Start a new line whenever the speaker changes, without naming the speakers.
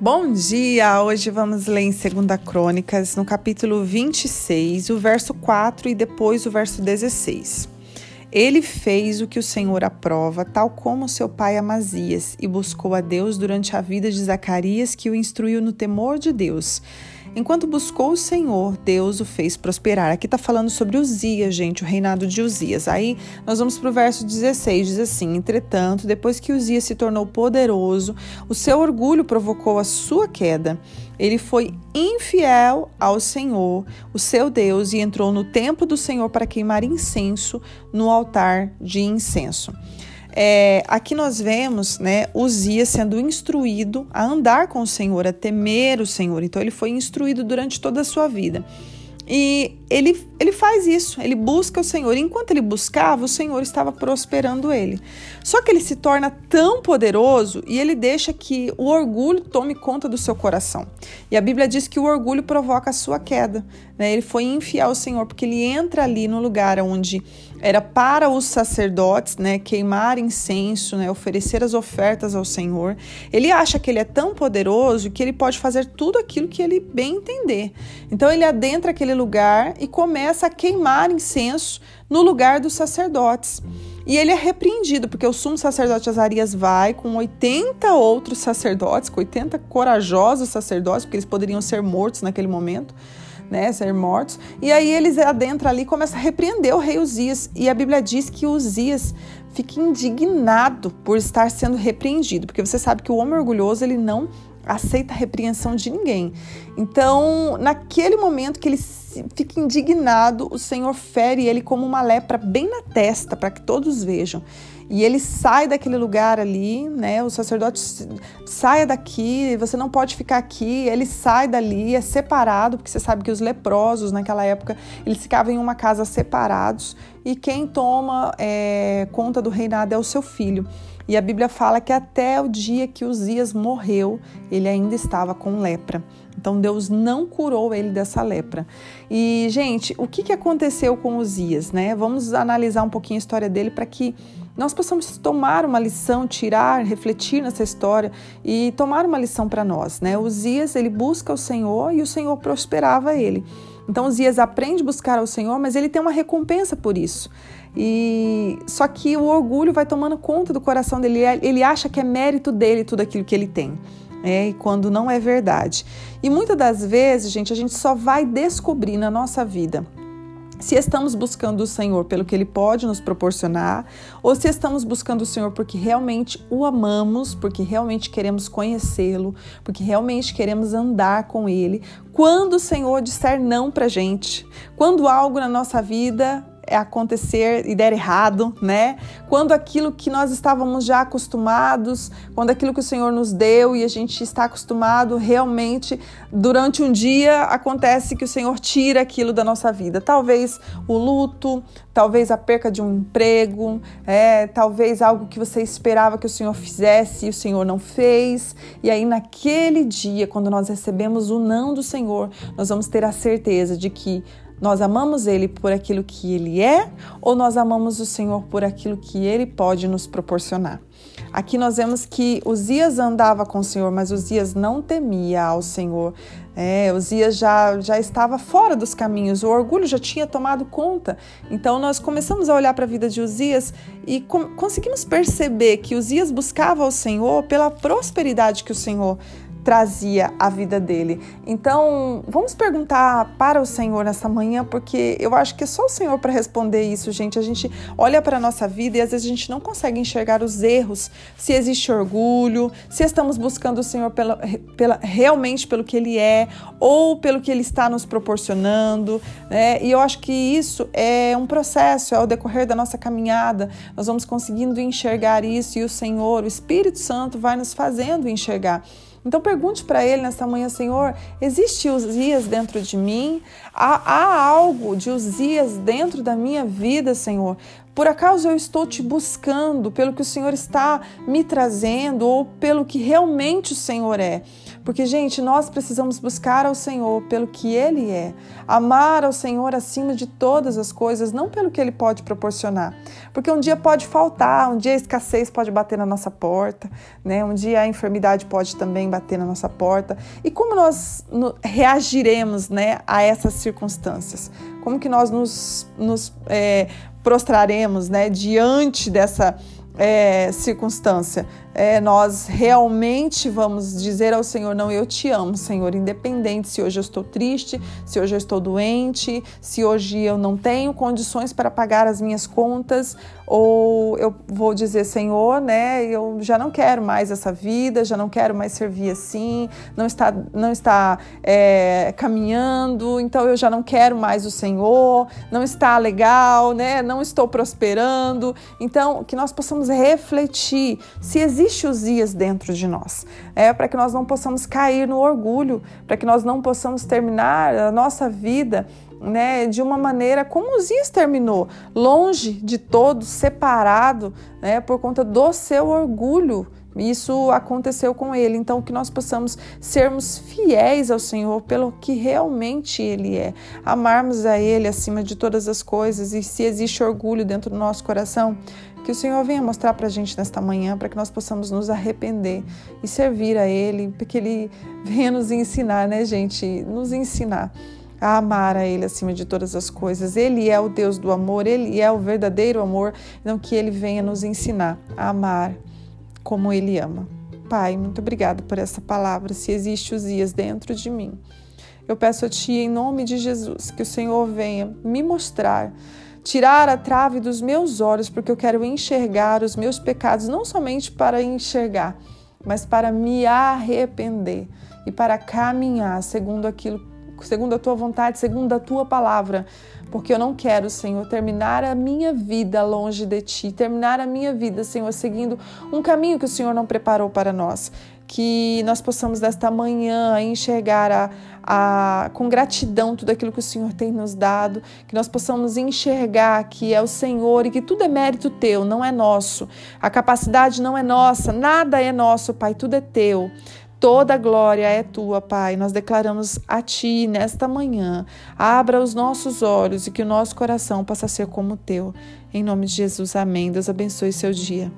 Bom dia! Hoje vamos ler em 2 Crônicas, no capítulo 26, o verso 4 e depois o verso 16. Ele fez o que o Senhor aprova, tal como seu pai Amazias, e buscou a Deus durante a vida de Zacarias, que o instruiu no temor de Deus. Enquanto buscou o Senhor, Deus o fez prosperar. Aqui está falando sobre Uzias, gente, o reinado de Uzias. Aí nós vamos para o verso 16, diz assim: Entretanto, depois que Uzias se tornou poderoso, o seu orgulho provocou a sua queda. Ele foi infiel ao Senhor, o seu Deus, e entrou no templo do Senhor para queimar incenso no altar de incenso. É, aqui nós vemos né, Uzias sendo instruído a andar com o Senhor, a temer o Senhor. Então ele foi instruído durante toda a sua vida. E ele, ele faz isso, ele busca o Senhor. Enquanto ele buscava, o Senhor estava prosperando ele. Só que ele se torna tão poderoso e ele deixa que o orgulho tome conta do seu coração. E a Bíblia diz que o orgulho provoca a sua queda. Né? Ele foi infiel ao Senhor, porque ele entra ali no lugar onde era para os sacerdotes né, queimar incenso, né, oferecer as ofertas ao Senhor. Ele acha que ele é tão poderoso que ele pode fazer tudo aquilo que ele bem entender. Então ele adentra aquele lugar e começa a queimar incenso no lugar dos sacerdotes. E ele é repreendido, porque o sumo sacerdote Azarias vai com 80 outros sacerdotes, com 80 corajosos sacerdotes, porque eles poderiam ser mortos naquele momento né, ser mortos. E aí eles adentram ali e começam a repreender o rei Uzias. E a Bíblia diz que Uzias fica indignado por estar sendo repreendido, porque você sabe que o homem orgulhoso ele não aceita a repreensão de ninguém. Então, naquele momento que ele fica indignado, o Senhor fere ele como uma lepra bem na testa, para que todos vejam. E ele sai daquele lugar ali, né? O sacerdote saia daqui, você não pode ficar aqui. Ele sai dali, é separado, porque você sabe que os leprosos naquela época eles ficavam em uma casa separados e quem toma é, conta do reinado é o seu filho. E a Bíblia fala que até o dia que Uzias morreu, ele ainda estava com lepra. Então Deus não curou ele dessa lepra. E, gente, o que, que aconteceu com Uzias, né? Vamos analisar um pouquinho a história dele para que nós possamos tomar uma lição, tirar, refletir nessa história e tomar uma lição para nós, né? Uzias, ele busca o Senhor e o Senhor prosperava ele. Então Uzias aprende a buscar ao Senhor, mas ele tem uma recompensa por isso. E só que o orgulho vai tomando conta do coração dele. Ele acha que é mérito dele tudo aquilo que ele tem. É, e quando não é verdade. E muitas das vezes, gente, a gente só vai descobrir na nossa vida se estamos buscando o Senhor pelo que Ele pode nos proporcionar, ou se estamos buscando o Senhor porque realmente o amamos, porque realmente queremos conhecê-lo, porque realmente queremos andar com Ele. Quando o Senhor disser não para gente, quando algo na nossa vida acontecer e der errado, né? Quando aquilo que nós estávamos já acostumados, quando aquilo que o Senhor nos deu e a gente está acostumado, realmente durante um dia acontece que o Senhor tira aquilo da nossa vida. Talvez o luto, talvez a perca de um emprego, é, talvez algo que você esperava que o Senhor fizesse e o Senhor não fez. E aí naquele dia, quando nós recebemos o não do Senhor, nós vamos ter a certeza de que nós amamos Ele por aquilo que Ele é ou nós amamos o Senhor por aquilo que Ele pode nos proporcionar? Aqui nós vemos que Uzias andava com o Senhor, mas Uzias não temia ao Senhor. É, Uzias já, já estava fora dos caminhos, o orgulho já tinha tomado conta. Então nós começamos a olhar para a vida de Uzias e com, conseguimos perceber que Uzias buscava o Senhor pela prosperidade que o Senhor trazia a vida dele. Então, vamos perguntar para o Senhor nessa manhã, porque eu acho que é só o Senhor para responder isso, gente. A gente olha para a nossa vida e às vezes a gente não consegue enxergar os erros, se existe orgulho, se estamos buscando o Senhor pela, pela, realmente pelo que Ele é ou pelo que Ele está nos proporcionando. Né? E eu acho que isso é um processo, é o decorrer da nossa caminhada. Nós vamos conseguindo enxergar isso e o Senhor, o Espírito Santo, vai nos fazendo enxergar. Então pergunte para ele nesta manhã, Senhor, existe Uzias dentro de mim? Há, há algo de Uzias dentro da minha vida, Senhor? Por acaso eu estou te buscando pelo que o Senhor está me trazendo ou pelo que realmente o Senhor é? Porque, gente, nós precisamos buscar ao Senhor pelo que Ele é, amar ao Senhor acima de todas as coisas, não pelo que Ele pode proporcionar. Porque um dia pode faltar, um dia a escassez pode bater na nossa porta, né? um dia a enfermidade pode também bater na nossa porta e como nós reagiremos né, a essas circunstâncias. Como que nós nos, nos é, prostraremos né, diante dessa é, circunstância é, nós realmente vamos dizer ao Senhor: Não, eu te amo, Senhor, independente se hoje eu estou triste, se hoje eu estou doente, se hoje eu não tenho condições para pagar as minhas contas, ou eu vou dizer: Senhor, né, eu já não quero mais essa vida, já não quero mais servir assim, não está, não está é, caminhando, então eu já não quero mais o Senhor, não está legal, né, não estou prosperando. Então, que nós possamos refletir se existe existe Uzias dentro de nós. É para que nós não possamos cair no orgulho, para que nós não possamos terminar a nossa vida né, de uma maneira como Uzias terminou, longe de todos, separado, né, por conta do seu orgulho. Isso aconteceu com ele. Então, que nós possamos sermos fiéis ao Senhor pelo que realmente Ele é, amarmos a Ele acima de todas as coisas. E se existe orgulho dentro do nosso coração, que o Senhor venha mostrar para a gente nesta manhã, para que nós possamos nos arrepender e servir a Ele, para que Ele venha nos ensinar, né, gente? Nos ensinar a amar a Ele acima de todas as coisas. Ele é o Deus do amor, Ele é o verdadeiro amor, então que Ele venha nos ensinar a amar como Ele ama. Pai, muito obrigado por essa palavra. Se existe os dias dentro de mim, eu peço a Ti, em nome de Jesus, que o Senhor venha me mostrar tirar a trave dos meus olhos, porque eu quero enxergar os meus pecados, não somente para enxergar, mas para me arrepender e para caminhar segundo aquilo, segundo a tua vontade, segundo a tua palavra. Porque eu não quero, Senhor, terminar a minha vida longe de ti, terminar a minha vida, Senhor, seguindo um caminho que o Senhor não preparou para nós que nós possamos desta manhã enxergar a, a, com gratidão tudo aquilo que o Senhor tem nos dado, que nós possamos enxergar que é o Senhor e que tudo é mérito teu, não é nosso. A capacidade não é nossa, nada é nosso, Pai, tudo é teu. Toda glória é tua, Pai. Nós declaramos a Ti nesta manhã. Abra os nossos olhos e que o nosso coração possa ser como o teu. Em nome de Jesus, amém. Deus abençoe seu dia.